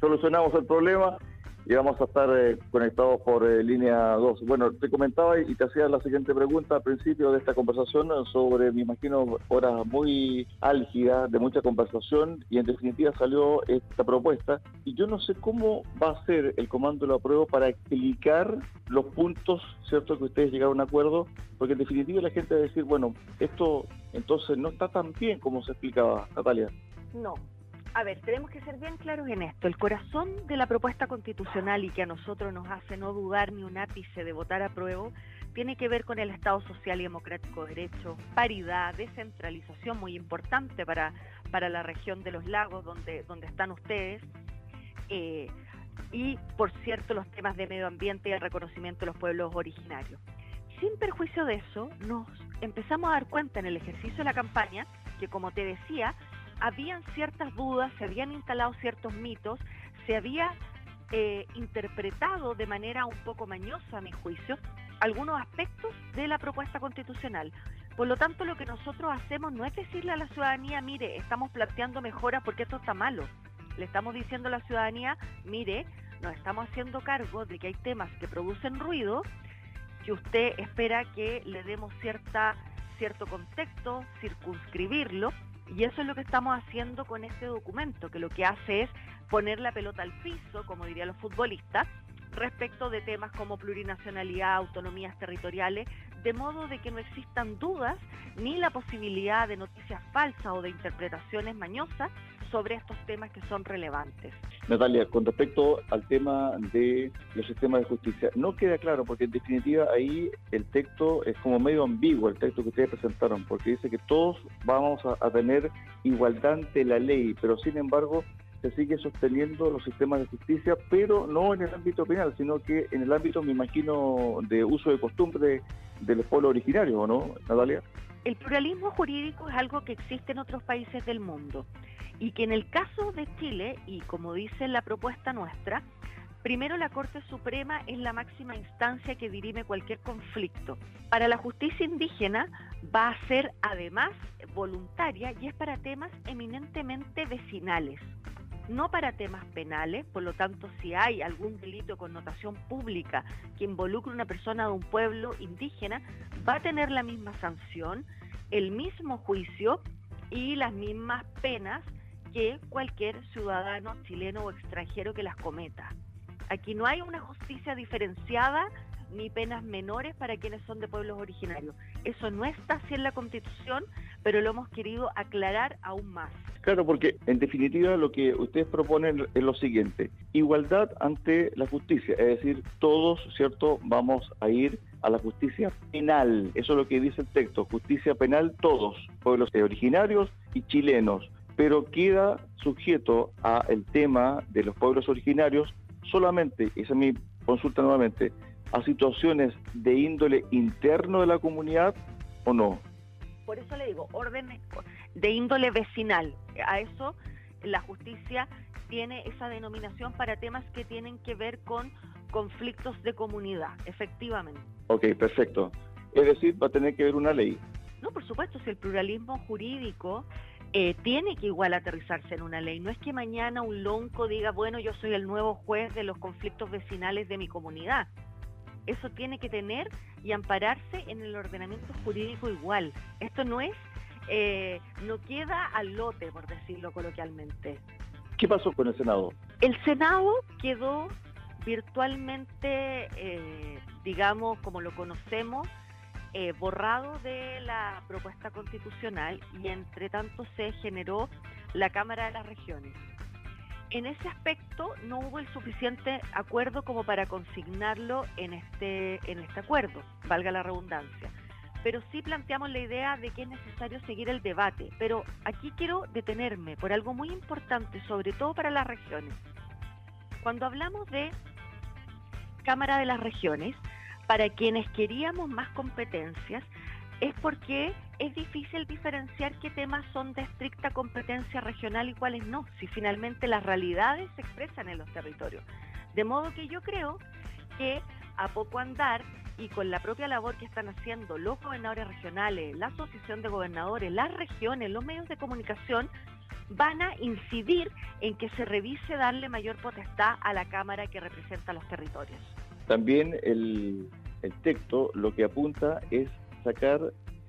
solucionamos el problema y vamos a estar eh, conectados por eh, línea 2. Bueno, te comentaba y te hacía la siguiente pregunta al principio de esta conversación sobre, me imagino, horas muy álgidas, de mucha conversación, y en definitiva salió esta propuesta. Y yo no sé cómo va a ser el comando de la prueba para explicar los puntos, ¿cierto?, que ustedes llegaron a un acuerdo, porque en definitiva la gente va a decir, bueno, esto entonces no está tan bien como se explicaba, Natalia. No, a ver, tenemos que ser bien claros en esto. El corazón de la propuesta constitucional y que a nosotros nos hace no dudar ni un ápice de votar a prueba, tiene que ver con el Estado social y democrático de derecho, paridad, descentralización muy importante para, para la región de los lagos donde, donde están ustedes. Eh, y, por cierto, los temas de medio ambiente y el reconocimiento de los pueblos originarios. Sin perjuicio de eso, nos empezamos a dar cuenta en el ejercicio de la campaña que, como te decía, habían ciertas dudas, se habían instalado ciertos mitos, se había eh, interpretado de manera un poco mañosa, a mi juicio, algunos aspectos de la propuesta constitucional. Por lo tanto, lo que nosotros hacemos no es decirle a la ciudadanía, mire, estamos planteando mejoras porque esto está malo. Le estamos diciendo a la ciudadanía, mire, nos estamos haciendo cargo de que hay temas que producen ruido, que usted espera que le demos cierta, cierto contexto, circunscribirlo, y eso es lo que estamos haciendo con este documento, que lo que hace es poner la pelota al piso, como dirían los futbolistas, respecto de temas como plurinacionalidad, autonomías territoriales, de modo de que no existan dudas ni la posibilidad de noticias falsas o de interpretaciones mañosas sobre estos temas que son relevantes. Natalia, con respecto al tema de los sistemas de justicia, no queda claro porque en definitiva ahí el texto es como medio ambiguo, el texto que ustedes presentaron, porque dice que todos vamos a, tener igualdad ante la ley, pero sin embargo se sigue sosteniendo los sistemas de justicia, pero no en el ámbito penal, sino que en el ámbito, me imagino, de uso de costumbre de los pueblos originarios, ¿no, Natalia? El pluralismo jurídico es algo que existe en otros países del mundo y que en el caso de Chile, y como dice la propuesta nuestra, primero la Corte Suprema es la máxima instancia que dirime cualquier conflicto. Para la justicia indígena va a ser además voluntaria y es para temas eminentemente vecinales no para temas penales, por lo tanto, si hay algún delito de connotación pública que involucre a una persona de un pueblo indígena, va a tener la misma sanción, el mismo juicio y las mismas penas que cualquier ciudadano chileno o extranjero que las cometa. Aquí no hay una justicia diferenciada ni penas menores para quienes son de pueblos originarios. Eso no está así en la Constitución, pero lo hemos querido aclarar aún más. Claro, porque en definitiva lo que ustedes proponen es lo siguiente, igualdad ante la justicia, es decir, todos, ¿cierto?, vamos a ir a la justicia penal, eso es lo que dice el texto, justicia penal todos, pueblos originarios y chilenos, pero queda sujeto a el tema de los pueblos originarios solamente, esa es mi consulta nuevamente, a situaciones de índole interno de la comunidad o no? Por eso le digo, orden de índole vecinal. A eso la justicia tiene esa denominación para temas que tienen que ver con conflictos de comunidad, efectivamente. Ok, perfecto. Es decir, va a tener que haber una ley. No, por supuesto, si el pluralismo jurídico eh, tiene que igual aterrizarse en una ley. No es que mañana un lonco diga, bueno, yo soy el nuevo juez de los conflictos vecinales de mi comunidad eso tiene que tener y ampararse en el ordenamiento jurídico igual. Esto no es, eh, no queda al lote, por decirlo coloquialmente. ¿Qué pasó con el Senado? El Senado quedó virtualmente, eh, digamos, como lo conocemos, eh, borrado de la propuesta constitucional y entre tanto se generó la Cámara de las Regiones en ese aspecto no hubo el suficiente acuerdo como para consignarlo en este, en este acuerdo, valga la redundancia. Pero sí planteamos la idea de que es necesario seguir el debate. Pero aquí quiero detenerme por algo muy importante, sobre todo para las regiones. Cuando hablamos de Cámara de las Regiones, para quienes queríamos más competencias, es porque es difícil diferenciar qué temas son de estricta competencia regional y cuáles no, si finalmente las realidades se expresan en los territorios. De modo que yo creo que a poco andar y con la propia labor que están haciendo los gobernadores regionales, la Asociación de Gobernadores, las regiones, los medios de comunicación, van a incidir en que se revise darle mayor potestad a la Cámara que representa los territorios. También el, el texto lo que apunta es sacar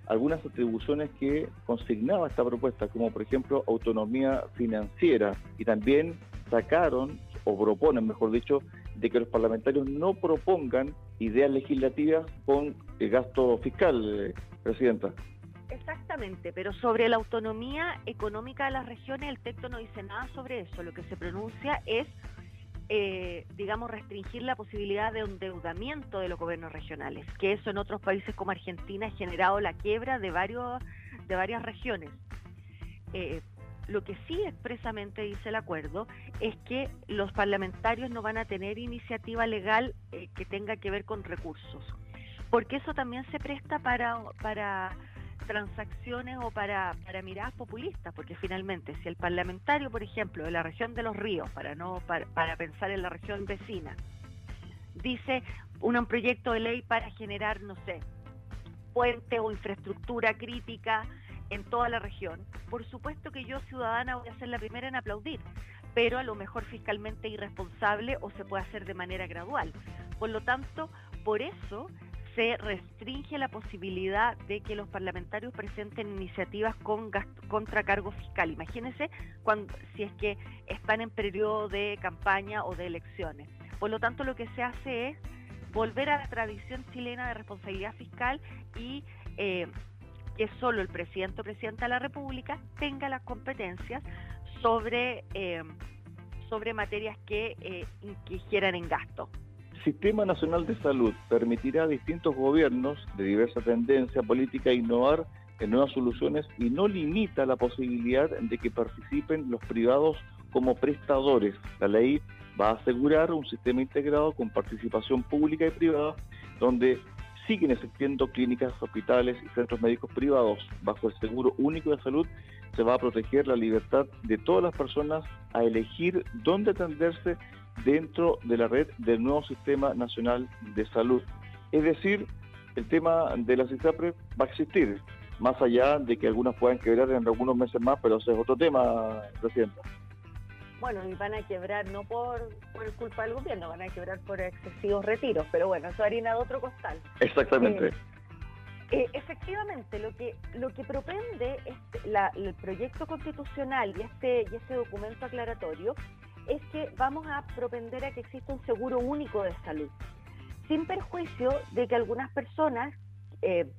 algunas atribuciones que consignaba esta propuesta, como por ejemplo autonomía financiera, y también sacaron, o proponen, mejor dicho, de que los parlamentarios no propongan ideas legislativas con el gasto fiscal, eh, Presidenta. Exactamente, pero sobre la autonomía económica de las regiones el texto no dice nada sobre eso. Lo que se pronuncia es, eh, digamos, restringir la posibilidad de endeudamiento de los gobiernos regionales, que eso en otros países como Argentina ha generado la quiebra de, varios, de varias regiones. Eh, lo que sí expresamente dice el acuerdo es que los parlamentarios no van a tener iniciativa legal eh, que tenga que ver con recursos, porque eso también se presta para, para transacciones o para, miradas populistas, porque finalmente si el parlamentario, por ejemplo, de la región de los ríos, para no para, para pensar en la región vecina, dice un proyecto de ley para generar, no sé, puente o infraestructura crítica en toda la región, por supuesto que yo ciudadana voy a ser la primera en aplaudir, pero a lo mejor fiscalmente irresponsable o se puede hacer de manera gradual. Por lo tanto, por eso se restringe la posibilidad de que los parlamentarios presenten iniciativas con gasto, contra cargo fiscal. Imagínense cuando, si es que están en periodo de campaña o de elecciones. Por lo tanto, lo que se hace es volver a la tradición chilena de responsabilidad fiscal y eh, que solo el presidente o presidenta de la República tenga las competencias sobre, eh, sobre materias que, eh, en gasto. Sistema Nacional de Salud permitirá a distintos gobiernos de diversa tendencia política innovar en nuevas soluciones y no limita la posibilidad de que participen los privados como prestadores. La ley va a asegurar un sistema integrado con participación pública y privada donde siguen existiendo clínicas, hospitales y centros médicos privados. Bajo el Seguro Único de Salud se va a proteger la libertad de todas las personas a elegir dónde atenderse dentro de la red del nuevo Sistema Nacional de Salud. Es decir, el tema de la CISAPRE va a existir, más allá de que algunas puedan quebrar en algunos meses más, pero ese es otro tema, Presidenta bueno, y van a quebrar no por, por culpa del gobierno, van a quebrar por excesivos retiros, pero bueno, eso harina de otro costal. Exactamente. Eh, eh, efectivamente, lo que lo que propende este, el proyecto constitucional y este y este documento aclaratorio es que vamos a propender a que exista un seguro único de salud, sin perjuicio de que algunas personas eh,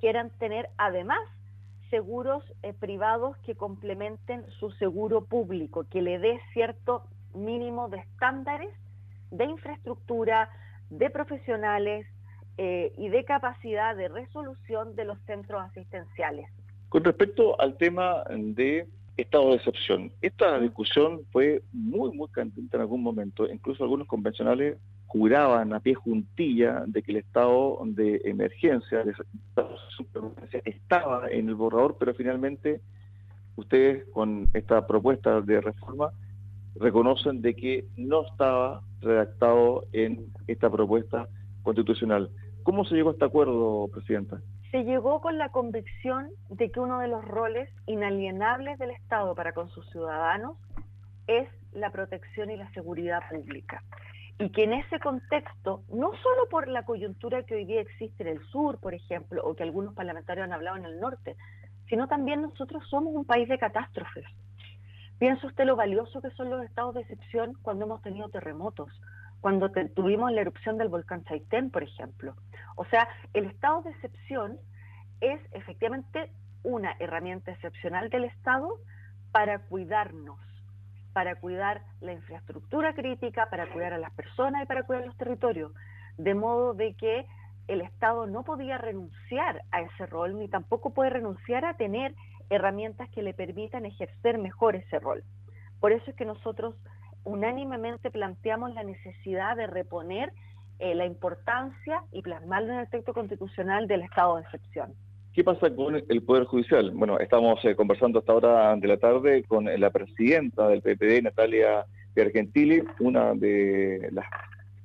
quieran tener además seguros eh, privados que complementen su seguro público, que le dé cierto mínimo de estándares de infraestructura, de profesionales eh, y de capacidad de resolución de los centros asistenciales. Con respecto al tema de estado de excepción, esta discusión fue muy, muy candente en algún momento, incluso algunos convencionales juraban a pie juntilla de que el estado de emergencia, de estaba en el borrador, pero finalmente ustedes con esta propuesta de reforma reconocen de que no estaba redactado en esta propuesta constitucional. ¿Cómo se llegó a este acuerdo, Presidenta? Se llegó con la convicción de que uno de los roles inalienables del Estado para con sus ciudadanos es la protección y la seguridad pública y que en ese contexto, no solo por la coyuntura que hoy día existe en el sur, por ejemplo, o que algunos parlamentarios han hablado en el norte, sino también nosotros somos un país de catástrofes. Piensa usted lo valioso que son los estados de excepción cuando hemos tenido terremotos, cuando tuvimos la erupción del volcán Chaitén, por ejemplo. O sea, el estado de excepción es efectivamente una herramienta excepcional del Estado para cuidarnos para cuidar la infraestructura crítica, para cuidar a las personas y para cuidar los territorios. De modo de que el Estado no podía renunciar a ese rol, ni tampoco puede renunciar a tener herramientas que le permitan ejercer mejor ese rol. Por eso es que nosotros unánimemente planteamos la necesidad de reponer eh, la importancia y plasmarlo en el texto constitucional del estado de excepción. ¿Qué pasa con el Poder Judicial? Bueno, estamos eh, conversando hasta ahora de la tarde con la presidenta del PPD, Natalia Piergentili, una de las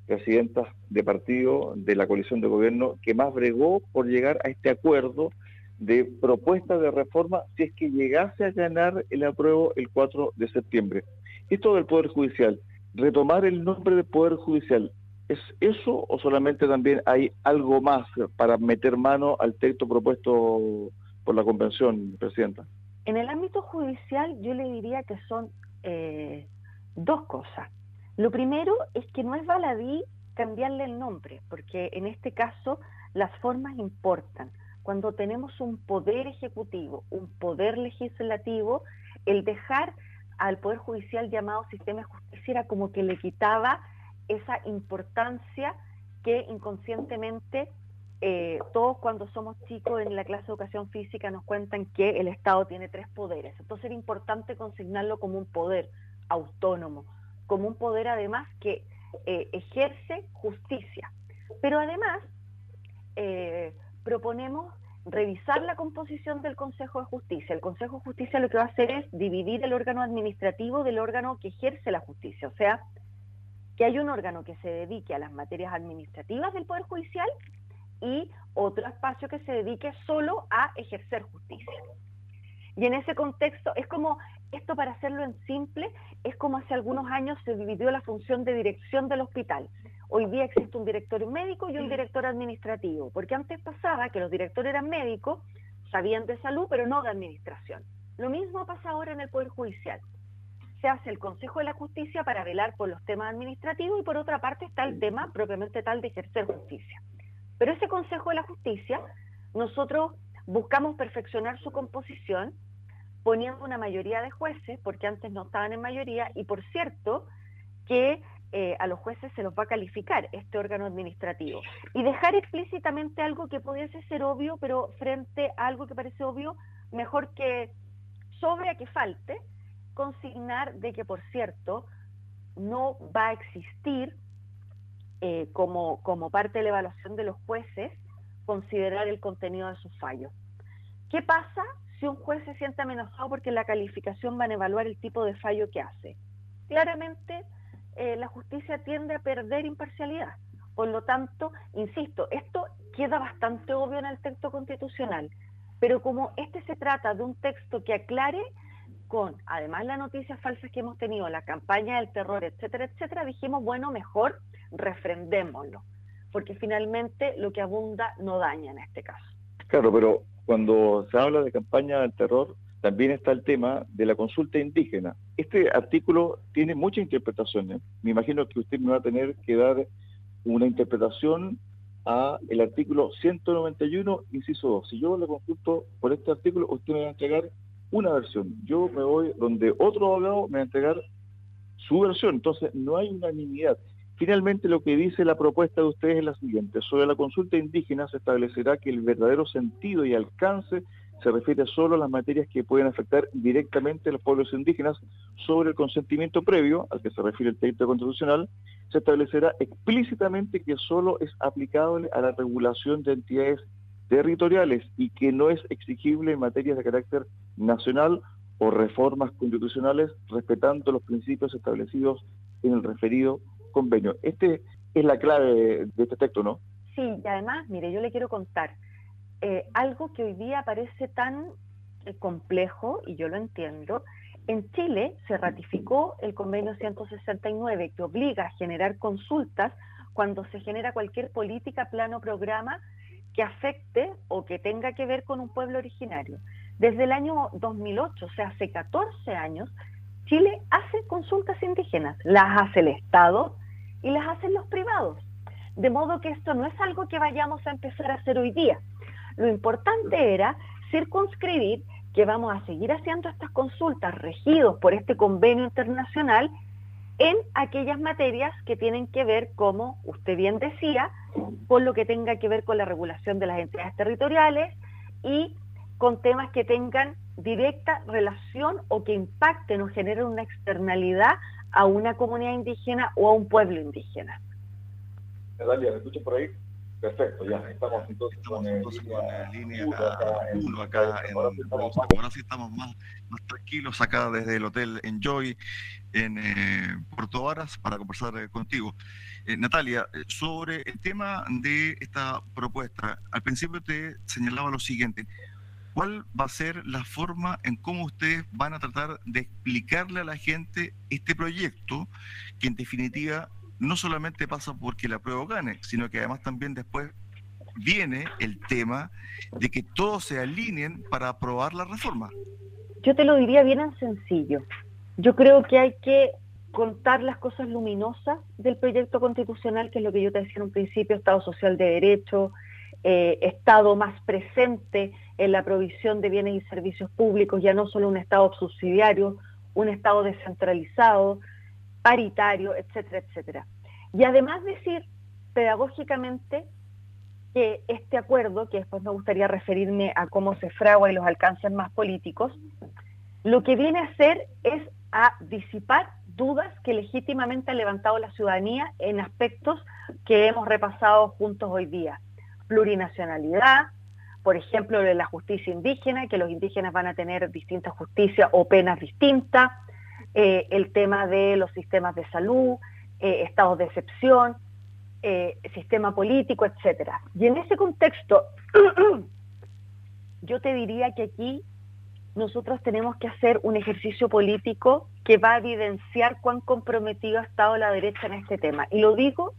presidentas de partido de la coalición de gobierno que más bregó por llegar a este acuerdo de propuesta de reforma si es que llegase a ganar el apruebo el 4 de septiembre. Esto del Poder Judicial, retomar el nombre del Poder Judicial, ¿es eso o solamente también hay algo más para meter mano al texto propuesto por la Convención, Presidenta? En el ámbito judicial yo le diría que son eh, dos cosas. Lo primero es que no es baladí cambiarle el nombre, porque en este caso las formas importan. Cuando tenemos un poder ejecutivo, un poder legislativo, el dejar al Poder Judicial llamado sistema justicia era como que le quitaba esa importancia que inconscientemente eh, todos cuando somos chicos en la clase de educación física nos cuentan que el Estado tiene tres poderes. Entonces era importante consignarlo como un poder autónomo, como un poder además que eh, ejerce justicia. Pero además eh, proponemos revisar la composición del Consejo de Justicia. El Consejo de Justicia lo que va a hacer es dividir el órgano administrativo del órgano que ejerce la justicia. O sea, que hay un órgano que se dedique a las materias administrativas del Poder Judicial y otro espacio que se dedique solo a ejercer justicia. Y en ese contexto es como, esto para hacerlo en simple, es como hace algunos años se dividió la función de dirección del hospital. Hoy día existe un director médico y un director administrativo, porque antes pasaba que los directores eran médicos, sabían de salud, pero no de administración. Lo mismo pasa ahora en el Poder Judicial. Se hace el Consejo de la Justicia para velar por los temas administrativos y por otra parte está el tema propiamente tal de ejercer justicia. Pero ese Consejo de la Justicia, nosotros buscamos perfeccionar su composición poniendo una mayoría de jueces, porque antes no estaban en mayoría, y por cierto, que eh, a los jueces se los va a calificar este órgano administrativo. Y dejar explícitamente algo que pudiese ser obvio, pero frente a algo que parece obvio, mejor que sobre a que falte, consignar de que, por cierto, no va a existir eh, como, como parte de la evaluación de los jueces, considerar el contenido de sus fallos. ¿Qué pasa si un juez se siente amenazado porque la calificación van a evaluar el tipo de fallo que hace? Claramente eh, la justicia tiende a perder imparcialidad. Por lo tanto, insisto, esto queda bastante obvio en el texto constitucional, pero como este se trata de un texto que aclare con, además las noticias falsas que hemos tenido, la campaña del terror, etcétera, etcétera, dijimos, bueno, mejor refrendémoslo, porque finalmente lo que abunda no daña en este caso. Claro, pero cuando se habla de campaña del terror, también está el tema de la consulta indígena. Este artículo tiene muchas interpretaciones. Me imagino que usted me va a tener que dar una interpretación a el artículo 191, inciso 2. Si yo le consulto por este artículo, usted me va a entregar una versión. Yo me voy donde otro abogado me va a entregar su versión. Entonces, no hay unanimidad. Finalmente, lo que dice la propuesta de ustedes es la siguiente. Sobre la consulta indígena se establecerá que el verdadero sentido y alcance se refiere solo a las materias que pueden afectar directamente a los pueblos indígenas. Sobre el consentimiento previo, al que se refiere el texto constitucional, se establecerá explícitamente que solo es aplicable a la regulación de entidades territoriales y que no es exigible en materias de carácter nacional o reformas constitucionales respetando los principios establecidos en el referido convenio. Este es la clave de este texto, ¿no? Sí, y además, mire, yo le quiero contar, eh, algo que hoy día parece tan eh, complejo, y yo lo entiendo, en Chile se ratificó el convenio 169 que obliga a generar consultas cuando se genera cualquier política, plano, programa que afecte o que tenga que ver con un pueblo originario. Desde el año 2008, o sea, hace 14 años, Chile hace consultas indígenas, las hace el Estado y las hacen los privados. De modo que esto no es algo que vayamos a empezar a hacer hoy día. Lo importante era circunscribir que vamos a seguir haciendo estas consultas regidos por este convenio internacional en aquellas materias que tienen que ver, como usted bien decía, con lo que tenga que ver con la regulación de las entidades territoriales y con temas que tengan directa relación o que impacten o generen una externalidad a una comunidad indígena o a un pueblo indígena. ¿me por ahí? Perfecto, ya estamos entonces, con, línea 1 acá, en Ahora sí estamos más, más tranquilos acá desde el Hotel Enjoy en eh, Puerto Varas para conversar eh, contigo. Eh, Natalia, sobre el tema de esta propuesta, al principio te señalaba lo siguiente, ¿cuál va a ser la forma en cómo ustedes van a tratar de explicarle a la gente este proyecto, que en definitiva no solamente pasa porque la prueba gane, sino que además también después viene el tema de que todos se alineen para aprobar la reforma? Yo te lo diría bien en sencillo. Yo creo que hay que contar las cosas luminosas del proyecto constitucional, que es lo que yo te decía en un principio, Estado social de derecho, eh, Estado más presente en la provisión de bienes y servicios públicos, ya no solo un Estado subsidiario, un Estado descentralizado, paritario, etcétera, etcétera. Y además decir pedagógicamente que este acuerdo, que después me gustaría referirme a cómo se fragua y los alcances más políticos, lo que viene a hacer es a disipar dudas que legítimamente ha levantado la ciudadanía en aspectos que hemos repasado juntos hoy día. Plurinacionalidad, por ejemplo, de la justicia indígena, que los indígenas van a tener distintas justicias o penas distintas, eh, el tema de los sistemas de salud, eh, estados de excepción, eh, sistema político, etcétera. Y en ese contexto, yo te diría que aquí nosotros tenemos que hacer un ejercicio político que va a evidenciar cuán comprometido ha estado la derecha en este tema. Y lo digo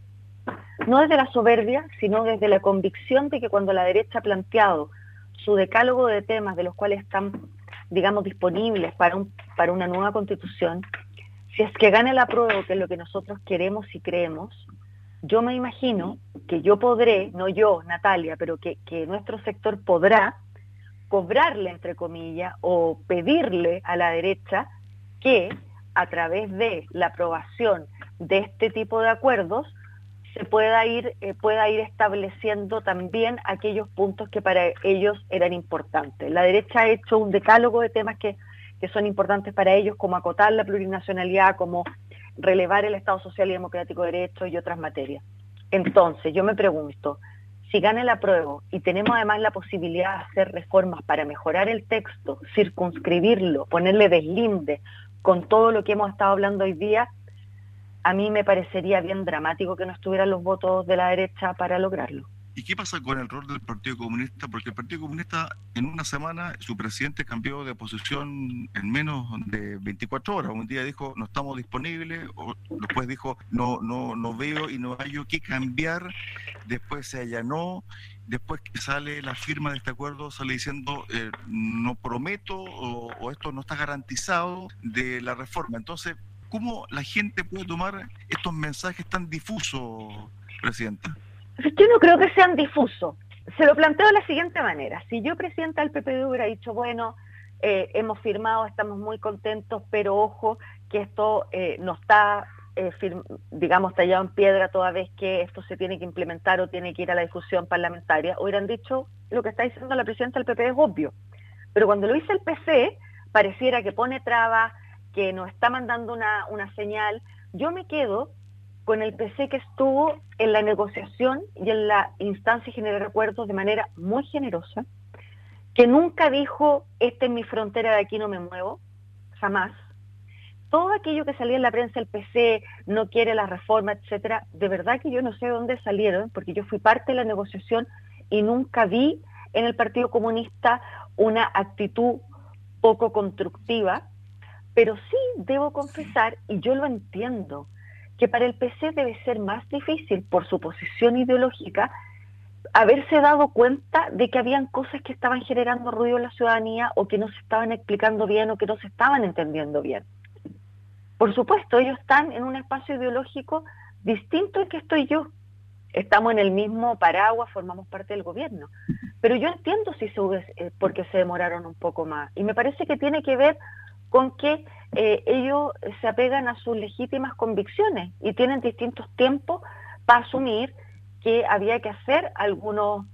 no desde la soberbia, sino desde la convicción de que cuando la derecha ha planteado su decálogo de temas de los cuales están, digamos, disponibles para, para una nueva constitución, si es que gane la prueba, que es lo que nosotros queremos y creemos, yo me imagino que yo podré, no yo, Natalia, pero que, que nuestro sector podrá cobrarle, entre comillas, o pedirle a la derecha que a través de la aprobación de este tipo de acuerdos se pueda ir, eh, pueda ir estableciendo también aquellos puntos que para ellos eran importantes. La derecha ha hecho un decálogo de temas que, que son importantes para ellos, como acotar la plurinacionalidad, como relevar el Estado Social y Democrático de Derecho y otras materias. Entonces, yo me pregunto, si gana el apruebo y tenemos además la posibilidad de hacer reformas para mejorar el texto, circunscribirlo, ponerle deslinde con todo lo que hemos estado hablando hoy día, a mí me parecería bien dramático que no estuvieran los votos de la derecha para lograrlo. ¿Y qué pasa con el rol del Partido Comunista? Porque el Partido Comunista en una semana su presidente cambió de posición en menos de 24 horas. Un día dijo no estamos disponibles, o después dijo no no no veo y no hay que cambiar. Después se allanó, después que sale la firma de este acuerdo sale diciendo eh, no prometo o, o esto no está garantizado de la reforma. Entonces, ¿cómo la gente puede tomar estos mensajes tan difusos, Presidenta? Yo no creo que sean difusos. Se lo planteo de la siguiente manera. Si yo, presidenta del PPD, hubiera dicho, bueno, eh, hemos firmado, estamos muy contentos, pero ojo, que esto eh, no está, eh, digamos, tallado en piedra toda vez que esto se tiene que implementar o tiene que ir a la discusión parlamentaria, hubieran dicho, lo que está diciendo la presidenta del PPD es obvio. Pero cuando lo dice el PC, pareciera que pone trabas, que nos está mandando una, una señal. Yo me quedo con el PC que estuvo en la negociación y en la instancia de generar acuerdos de manera muy generosa, que nunca dijo, esta es mi frontera, de aquí no me muevo, jamás. Todo aquello que salía en la prensa, el PC no quiere la reforma, etcétera, de verdad que yo no sé de dónde salieron, porque yo fui parte de la negociación y nunca vi en el Partido Comunista una actitud poco constructiva, pero sí debo confesar, y yo lo entiendo, que para el PC debe ser más difícil por su posición ideológica haberse dado cuenta de que habían cosas que estaban generando ruido en la ciudadanía o que no se estaban explicando bien o que no se estaban entendiendo bien. Por supuesto, ellos están en un espacio ideológico distinto al que estoy yo. Estamos en el mismo paraguas, formamos parte del gobierno. Pero yo entiendo si se, eh, por qué se demoraron un poco más. Y me parece que tiene que ver con que eh, ellos se apegan a sus legítimas convicciones y tienen distintos tiempos para asumir que había que hacer algunos,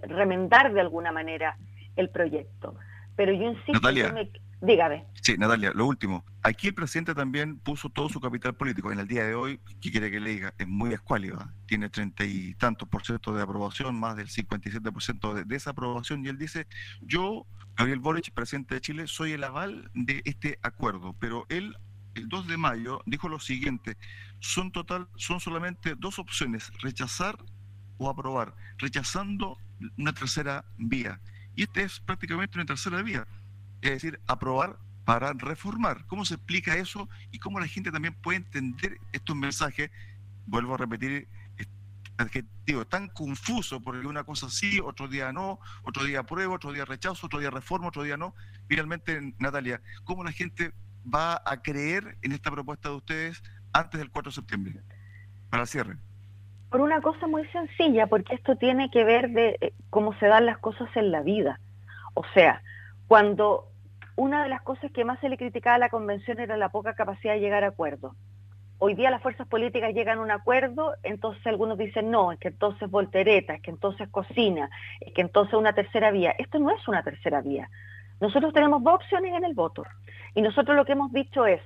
remendar de alguna manera el proyecto. Pero yo insisto, Natalia, dígame. Sí, Natalia, lo último. Aquí el presidente también puso todo su capital político. En el día de hoy, ¿qué quiere que le diga? Es muy escuálida. Tiene treinta y tantos por ciento de aprobación, más del 57 por ciento de desaprobación. Y él dice, yo Gabriel Boric, presidente de Chile, soy el aval de este acuerdo, pero él el 2 de mayo dijo lo siguiente, son total son solamente dos opciones, rechazar o aprobar, rechazando una tercera vía. y este es prácticamente una tercera vía, es decir, aprobar para reformar. ¿Cómo se explica eso y cómo la gente también puede entender estos mensajes? Vuelvo a repetir adjetivo tan confuso, porque una cosa sí, otro día no, otro día apruebo, otro día rechazo, otro día reforma, otro día no. Finalmente, Natalia, ¿cómo la gente va a creer en esta propuesta de ustedes antes del 4 de septiembre? Para el cierre. Por una cosa muy sencilla, porque esto tiene que ver de eh, cómo se dan las cosas en la vida. O sea, cuando una de las cosas que más se le criticaba a la convención era la poca capacidad de llegar a acuerdos. Hoy día las fuerzas políticas llegan a un acuerdo, entonces algunos dicen no, es que entonces voltereta, es que entonces cocina, es que entonces una tercera vía. Esto no es una tercera vía. Nosotros tenemos dos opciones en el voto y nosotros lo que hemos dicho es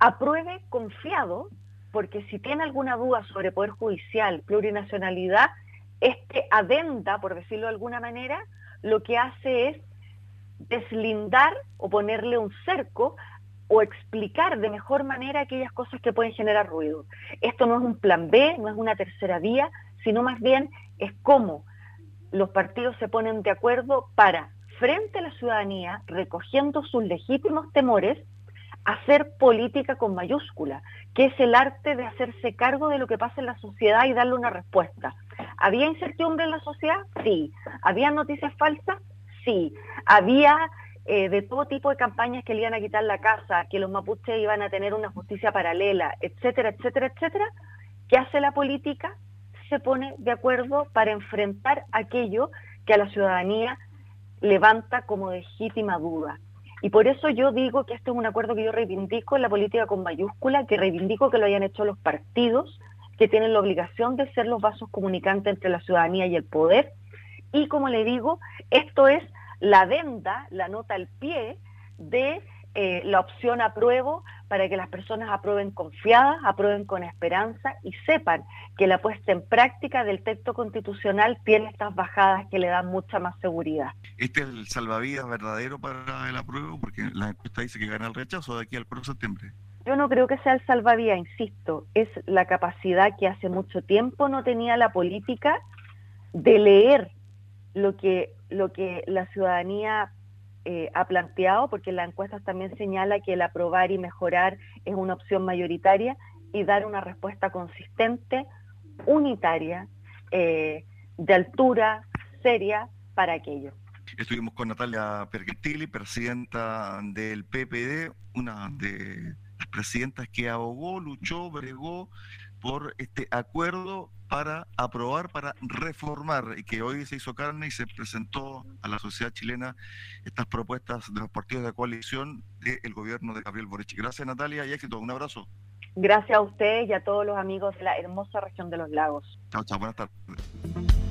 apruebe confiado porque si tiene alguna duda sobre poder judicial, plurinacionalidad, este adenda, por decirlo de alguna manera, lo que hace es deslindar o ponerle un cerco o explicar de mejor manera aquellas cosas que pueden generar ruido. Esto no es un plan B, no es una tercera vía, sino más bien es cómo los partidos se ponen de acuerdo para, frente a la ciudadanía, recogiendo sus legítimos temores, hacer política con mayúscula, que es el arte de hacerse cargo de lo que pasa en la sociedad y darle una respuesta. ¿Había incertidumbre en la sociedad? Sí. ¿Había noticias falsas? Sí. ¿Había eh, de todo tipo de campañas que le iban a quitar la casa, que los mapuches iban a tener una justicia paralela, etcétera, etcétera, etcétera? ¿Qué hace la política? Se pone de acuerdo para enfrentar aquello que a la ciudadanía levanta como legítima duda. Y por eso yo digo que este es un acuerdo que yo reivindico en la política con mayúscula, que reivindico que lo hayan hecho los partidos, que tienen la obligación de ser los vasos comunicantes entre la ciudadanía y el poder. Y como le digo, esto es la adenda, la nota al pie de eh, la opción apruebo para que las personas aprueben confiadas, aprueben con esperanza y sepan que la puesta en práctica del texto constitucional tiene estas bajadas que le dan mucha más seguridad. ¿Este es el salvavidas verdadero para el apruebo? Porque la encuesta dice que gana el rechazo de aquí al 4 de septiembre. Yo no creo que sea el salvavidas, insisto, es la capacidad que hace mucho tiempo no tenía la política de leer lo que, lo que la ciudadanía eh, ha planteado, porque la encuesta también señala que el aprobar y mejorar es una opción mayoritaria y dar una respuesta consistente, unitaria, eh, de altura, seria para aquello. Estuvimos con Natalia Pergentili, presidenta del PPD, una de las presidentas que abogó, luchó, bregó por este acuerdo para aprobar, para reformar, y que hoy se hizo carne y se presentó a la sociedad chilena estas propuestas de los partidos de coalición del gobierno de Gabriel Boric. Gracias Natalia y éxito. Un abrazo. Gracias a usted y a todos los amigos de la hermosa región de los lagos. Chao, chao. Buenas tardes.